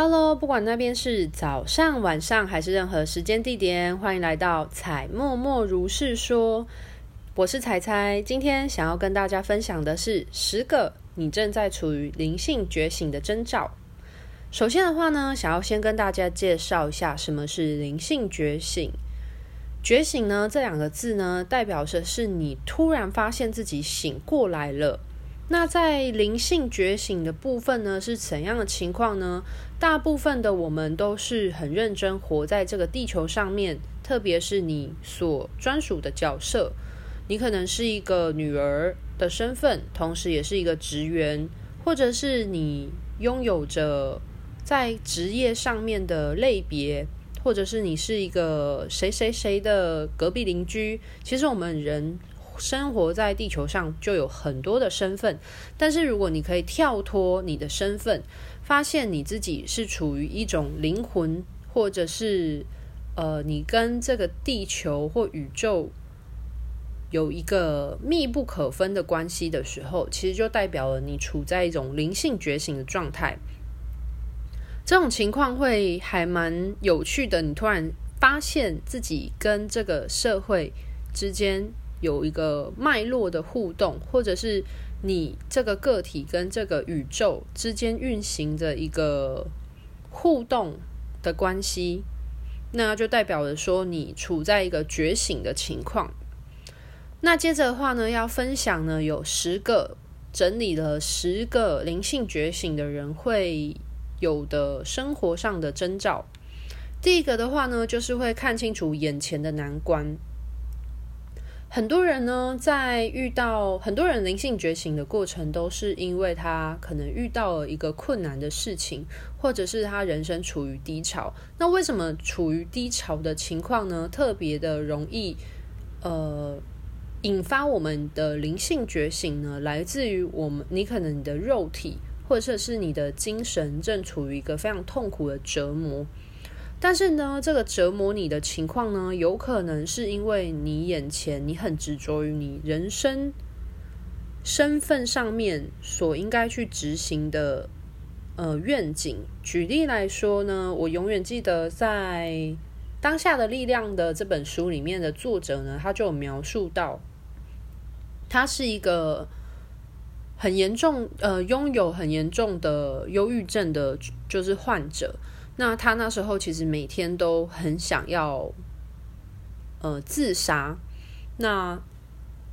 Hello，不管那边是早上、晚上还是任何时间地点，欢迎来到彩默默如是说。我是彩彩，今天想要跟大家分享的是十个你正在处于灵性觉醒的征兆。首先的话呢，想要先跟大家介绍一下什么是灵性觉醒。觉醒呢，这两个字呢，代表的是你突然发现自己醒过来了。那在灵性觉醒的部分呢，是怎样的情况呢？大部分的我们都是很认真活在这个地球上面，特别是你所专属的角色，你可能是一个女儿的身份，同时也是一个职员，或者是你拥有着在职业上面的类别，或者是你是一个谁谁谁的隔壁邻居。其实我们人。生活在地球上就有很多的身份，但是如果你可以跳脱你的身份，发现你自己是处于一种灵魂，或者是呃，你跟这个地球或宇宙有一个密不可分的关系的时候，其实就代表了你处在一种灵性觉醒的状态。这种情况会还蛮有趣的，你突然发现自己跟这个社会之间。有一个脉络的互动，或者是你这个个体跟这个宇宙之间运行着一个互动的关系，那就代表着说你处在一个觉醒的情况。那接着的话呢，要分享呢有十个整理了十个灵性觉醒的人会有的生活上的征兆。第一个的话呢，就是会看清楚眼前的难关。很多人呢，在遇到很多人灵性觉醒的过程，都是因为他可能遇到了一个困难的事情，或者是他人生处于低潮。那为什么处于低潮的情况呢？特别的容易，呃，引发我们的灵性觉醒呢？来自于我们，你可能你的肉体，或者是你的精神，正处于一个非常痛苦的折磨。但是呢，这个折磨你的情况呢，有可能是因为你眼前你很执着于你人生身份上面所应该去执行的呃愿景。举例来说呢，我永远记得在《当下的力量》的这本书里面的作者呢，他就有描述到，他是一个很严重呃拥有很严重的忧郁症的，就是患者。那他那时候其实每天都很想要，呃，自杀。那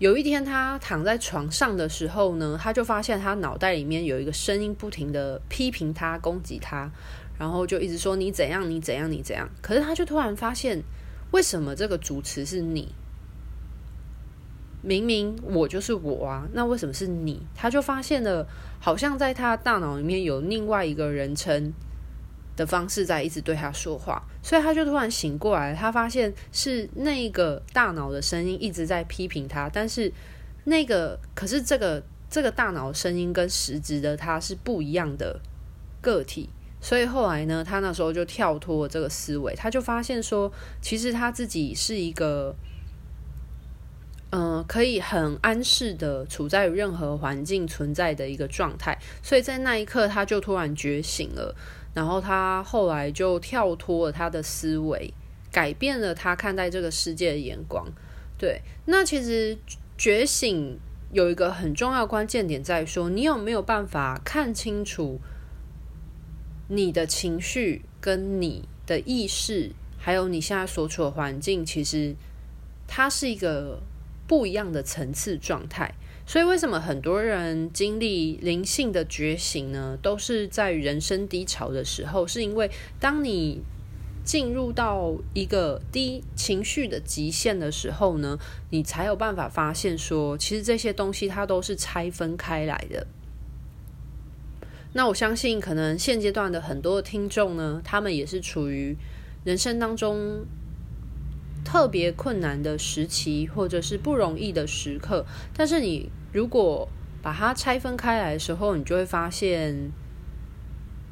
有一天他躺在床上的时候呢，他就发现他脑袋里面有一个声音不停的批评他、攻击他，然后就一直说你怎样、你怎样、你怎样。可是他就突然发现，为什么这个主持是你？明明我就是我啊，那为什么是你？他就发现了，好像在他大脑里面有另外一个人称。的方式在一直对他说话，所以他就突然醒过来，他发现是那个大脑的声音一直在批评他，但是那个可是这个这个大脑声音跟实质的他是不一样的个体，所以后来呢，他那时候就跳脱了这个思维，他就发现说，其实他自己是一个，嗯、可以很安适的处在任何环境存在的一个状态，所以在那一刻他就突然觉醒了。然后他后来就跳脱了他的思维，改变了他看待这个世界的眼光。对，那其实觉醒有一个很重要关键点在说，你有没有办法看清楚你的情绪跟你的意识，还有你现在所处的环境，其实它是一个不一样的层次状态。所以，为什么很多人经历灵性的觉醒呢？都是在人生低潮的时候，是因为当你进入到一个低情绪的极限的时候呢，你才有办法发现说，其实这些东西它都是拆分开来的。那我相信，可能现阶段的很多听众呢，他们也是处于人生当中。特别困难的时期，或者是不容易的时刻，但是你如果把它拆分开来的时候，你就会发现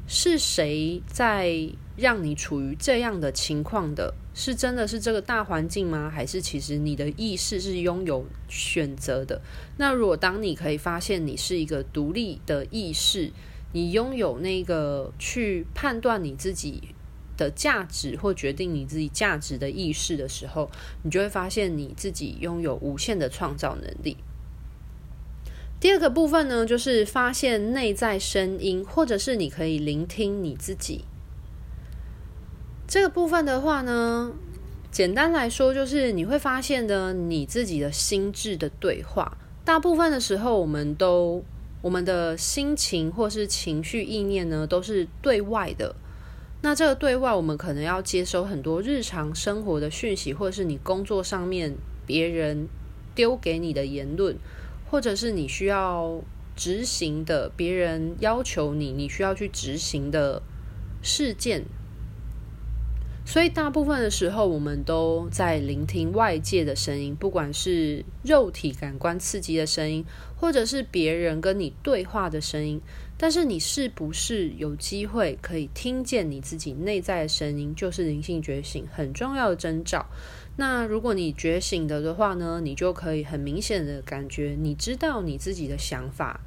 是谁在让你处于这样的情况的？是真的是这个大环境吗？还是其实你的意识是拥有选择的？那如果当你可以发现你是一个独立的意识，你拥有那个去判断你自己的价值或决定你自己价值的意识的时候，你就会发现你自己拥有无限的创造能力。第二个部分呢，就是发现内在声音，或者是你可以聆听你自己。这个部分的话呢，简单来说就是你会发现的你自己的心智的对话。大部分的时候，我们都我们的心情或是情绪意念呢，都是对外的。那这个对外，我们可能要接收很多日常生活的讯息，或者是你工作上面别人丢给你的言论。或者是你需要执行的，别人要求你，你需要去执行的事件，所以大部分的时候，我们都在聆听外界的声音，不管是肉体感官刺激的声音，或者是别人跟你对话的声音。但是你是不是有机会可以听见你自己内在的声音，就是灵性觉醒很重要的征兆。那如果你觉醒的的话呢，你就可以很明显的感觉，你知道你自己的想法。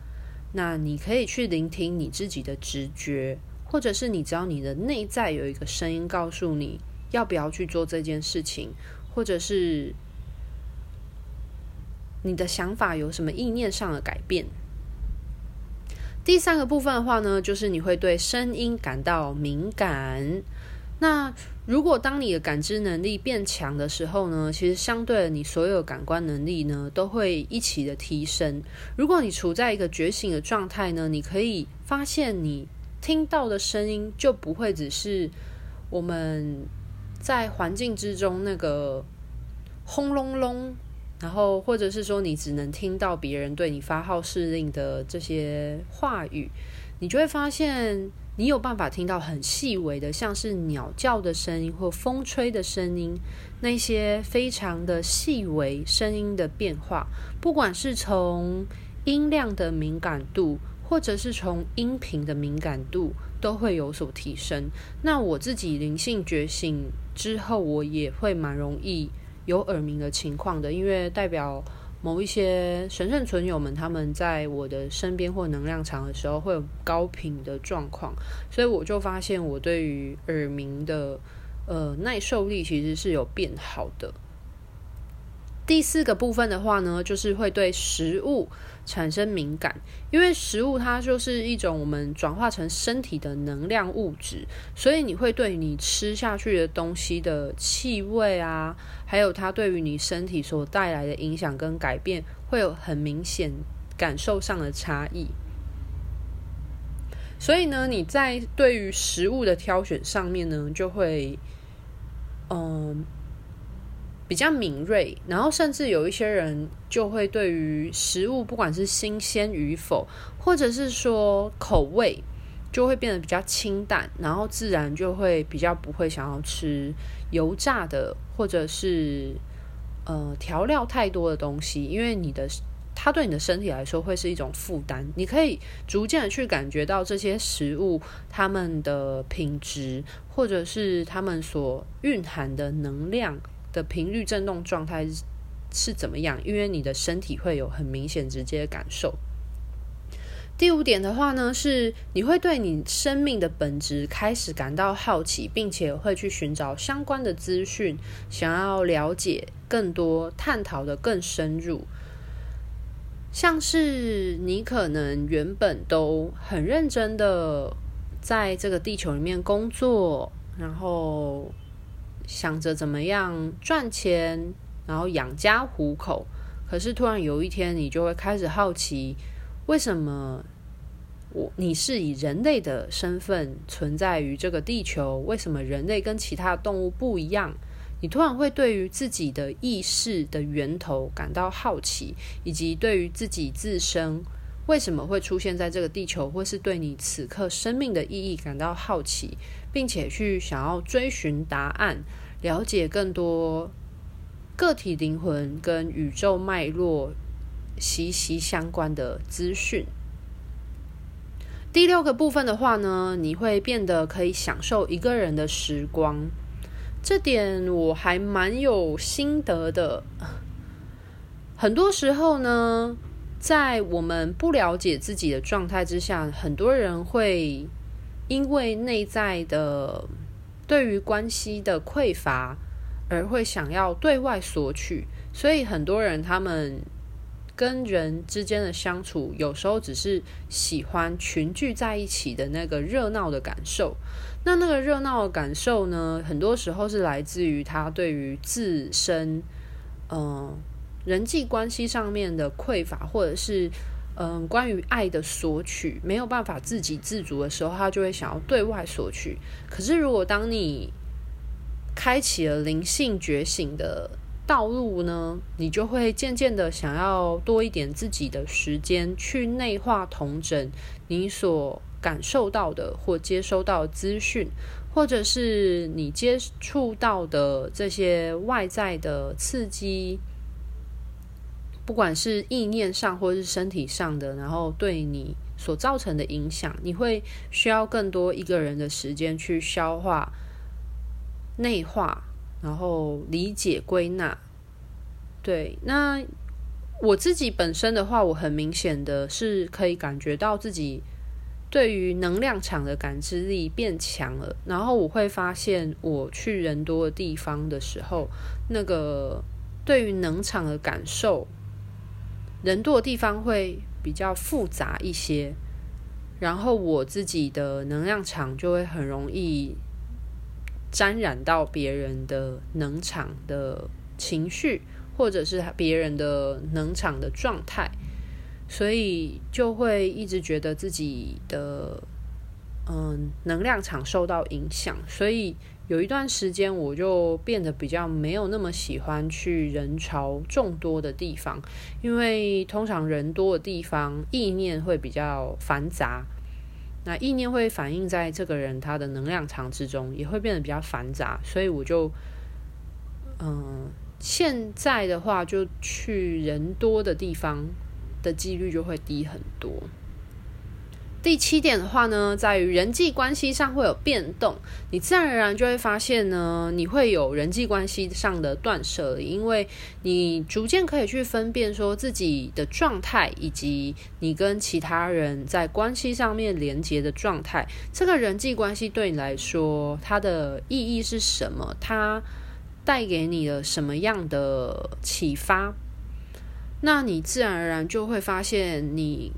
那你可以去聆听你自己的直觉，或者是你知道你的内在有一个声音告诉你要不要去做这件事情，或者是你的想法有什么意念上的改变。第三个部分的话呢，就是你会对声音感到敏感。那如果当你的感知能力变强的时候呢，其实相对的，你所有感官能力呢都会一起的提升。如果你处在一个觉醒的状态呢，你可以发现你听到的声音就不会只是我们在环境之中那个轰隆隆。然后，或者是说，你只能听到别人对你发号施令的这些话语，你就会发现，你有办法听到很细微的，像是鸟叫的声音或风吹的声音，那些非常的细微声音的变化，不管是从音量的敏感度，或者是从音频的敏感度，都会有所提升。那我自己灵性觉醒之后，我也会蛮容易。有耳鸣的情况的，因为代表某一些神圣存友们，他们在我的身边或能量场的时候，会有高频的状况，所以我就发现我对于耳鸣的呃耐受力其实是有变好的。第四个部分的话呢，就是会对食物产生敏感，因为食物它就是一种我们转化成身体的能量物质，所以你会对你吃下去的东西的气味啊，还有它对于你身体所带来的影响跟改变，会有很明显感受上的差异。所以呢，你在对于食物的挑选上面呢，就会，嗯。比较敏锐，然后甚至有一些人就会对于食物，不管是新鲜与否，或者是说口味，就会变得比较清淡，然后自然就会比较不会想要吃油炸的，或者是呃调料太多的东西，因为你的它对你的身体来说会是一种负担。你可以逐渐的去感觉到这些食物它们的品质，或者是它们所蕴含的能量。的频率振动状态是怎么样？因为你的身体会有很明显直接的感受。第五点的话呢，是你会对你生命的本质开始感到好奇，并且会去寻找相关的资讯，想要了解更多，探讨的更深入。像是你可能原本都很认真的在这个地球里面工作，然后。想着怎么样赚钱，然后养家糊口。可是突然有一天，你就会开始好奇，为什么我你是以人类的身份存在于这个地球？为什么人类跟其他动物不一样？你突然会对于自己的意识的源头感到好奇，以及对于自己自身为什么会出现在这个地球，或是对你此刻生命的意义感到好奇。并且去想要追寻答案，了解更多个体灵魂跟宇宙脉络息息相关的资讯。第六个部分的话呢，你会变得可以享受一个人的时光，这点我还蛮有心得的。很多时候呢，在我们不了解自己的状态之下，很多人会因为内在的对于关系的匮乏，而会想要对外索取，所以很多人他们跟人之间的相处，有时候只是喜欢群聚在一起的那个热闹的感受。那那个热闹的感受呢，很多时候是来自于他对于自身，嗯、人际关系上面的匮乏，或者是嗯，关于爱的索取没有办法自给自足的时候，他就会想要对外索取。可是，如果当你开启了灵性觉醒的道路呢，你就会渐渐的想要多一点自己的时间去内化统整你所感受到的或接收到资讯，或者是你接触到的这些外在的刺激。不管是意念上或是身体上的，然后对你所造成的影响，你会需要更多一个人的时间去消化、内化，然后理解、归纳。对，那我自己本身的话，我很明显的是可以感觉到自己对于能量场的感知力变强了，然后我会发现我去人多的地方的时候，那个对于能场的感受。人多的地方会比较复杂一些，然后我自己的能量场就会很容易沾染到别人的能场的情绪，或者是别人的能场的状态，所以就会一直觉得自己的嗯能量场受到影响，所以。有一段时间，我就变得比较没有那么喜欢去人潮众多的地方，因为通常人多的地方，意念会比较繁杂。那意念会反映在这个人他的能量场之中，也会变得比较繁杂。所以我就，嗯，现在的话，就去人多的地方的几率就会低很多。第七点的话呢，在于人际关系上会有变动，你自然而然就会发现呢，你会有人际关系上的断舍离，因为你逐渐可以去分辨说自己的状态，以及你跟其他人在关系上面连接的状态。这个人际关系对你来说，它的意义是什么？它带给你了什么样的启发？那你自然而然就会发现你。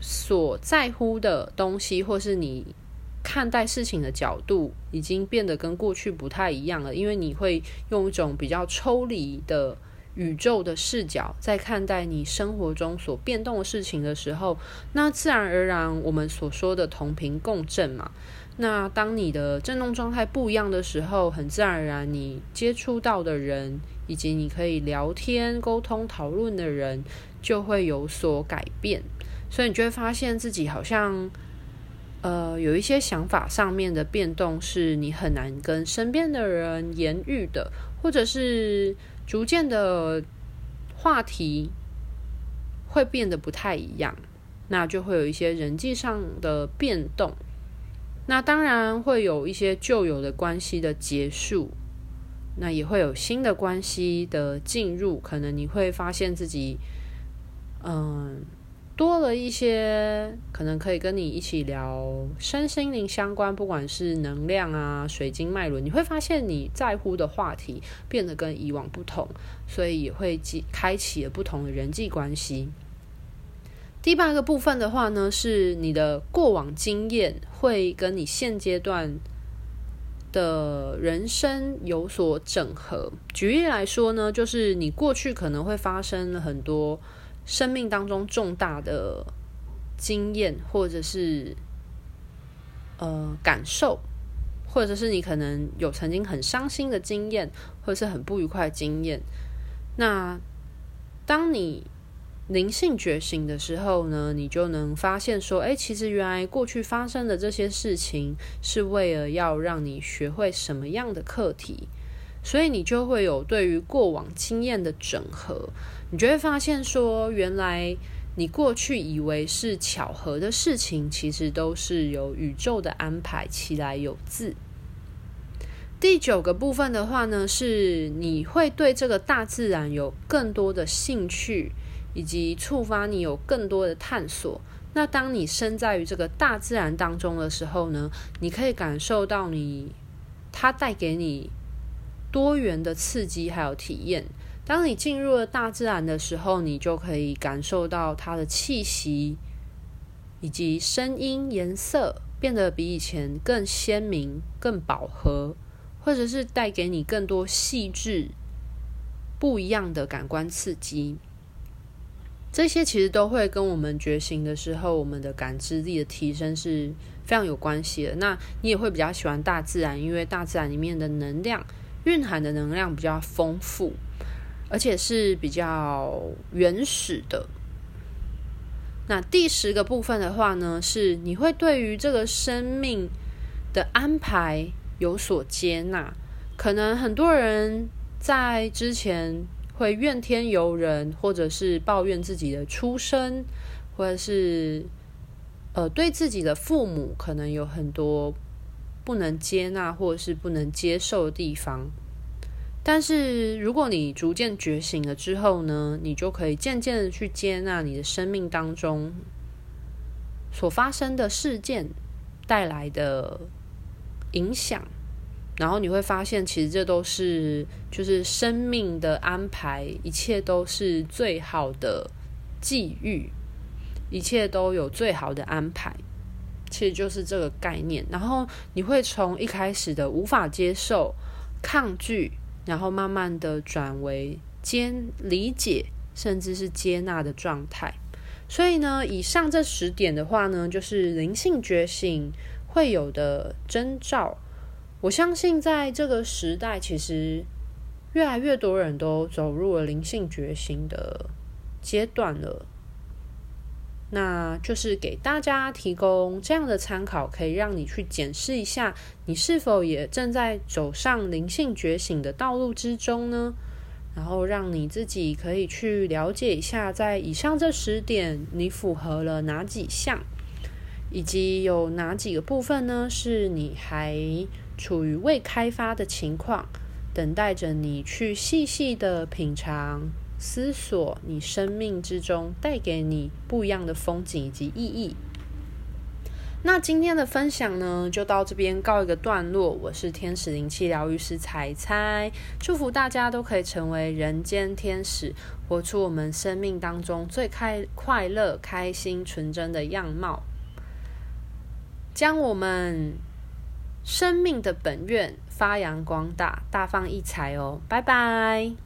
所在乎的东西，或是你看待事情的角度，已经变得跟过去不太一样了。因为你会用一种比较抽离的宇宙的视角，在看待你生活中所变动的事情的时候，那自然而然，我们所说的同频共振嘛。那当你的振动状态不一样的时候，很自然而然，你接触到的人，以及你可以聊天、沟通、讨论的人，就会有所改变。所以你就会发现自己好像，呃，有一些想法上面的变动，是你很难跟身边的人言喻的，或者是逐渐的话题会变得不太一样，那就会有一些人际上的变动。那当然会有一些旧有的关系的结束，那也会有新的关系的进入，可能你会发现自己，嗯、多了一些可能可以跟你一起聊身心灵相关，不管是能量啊、水晶脉轮，你会发现你在乎的话题变得跟以往不同，所以也会开启了不同的人际关系。第八个部分的话呢，是你的过往经验会跟你现阶段的人生有所整合。举例来说呢，就是你过去可能会发生了很多。生命当中重大的经验，或者是呃感受，或者是你可能有曾经很伤心的经验，或者是很不愉快的经验。那当你灵性觉醒的时候呢，你就能发现说，哎，其实原来过去发生的这些事情，是为了要让你学会什么样的课题。所以你就会有对于过往经验的整合，你就会发现说，原来你过去以为是巧合的事情，其实都是由宇宙的安排，其来有自。第九个部分的话呢，是你会对这个大自然有更多的兴趣，以及触发你有更多的探索。那当你身在于这个大自然当中的时候呢，你可以感受到你它带给你多元的刺激还有体验。当你进入了大自然的时候，你就可以感受到它的气息，以及声音、颜色变得比以前更鲜明、更饱和，或者是带给你更多细致、不一样的感官刺激。这些其实都会跟我们觉醒的时候，我们的感知力的提升是非常有关系的。那你也会比较喜欢大自然，因为大自然里面的能量蕴含的能量比较丰富。而且是比较原始的。那第十个部分的话呢，是你会对于这个生命的安排有所接纳。可能很多人在之前会怨天尤人，或者是抱怨自己的出生，或者是呃对自己的父母可能有很多不能接纳或是不能接受的地方。但是，如果你逐渐觉醒了之后呢，你就可以渐渐的去接纳你的生命当中所发生的事件带来的影响，然后你会发现，其实这都是就是生命的安排，一切都是最好的际遇，一切都有最好的安排，其实就是这个概念。然后你会从一开始的无法接受、抗拒。然后慢慢的转为接理解，甚至是接纳的状态。所以呢，以上这十点的话呢，就是灵性觉醒会有的征兆。我相信在这个时代，其实越来越多人都走入了灵性觉醒的阶段了。那就是给大家提供这样的参考，可以让你去检视一下，你是否也正在走上灵性觉醒的道路之中呢？然后让你自己可以去了解一下，在以上这十点，你符合了哪几项，以及有哪几个部分呢？是你还处于未开发的情况，等待着你去细细的品尝。思索你生命之中带给你不一样的风景以及意义。那今天的分享呢，就到这边告一个段落。我是天使灵气疗愈师彩彩，祝福大家都可以成为人间天使，活出我们生命当中最开快乐、开心、纯真的样貌，将我们生命的本愿发扬光大，大放异彩哦！拜拜。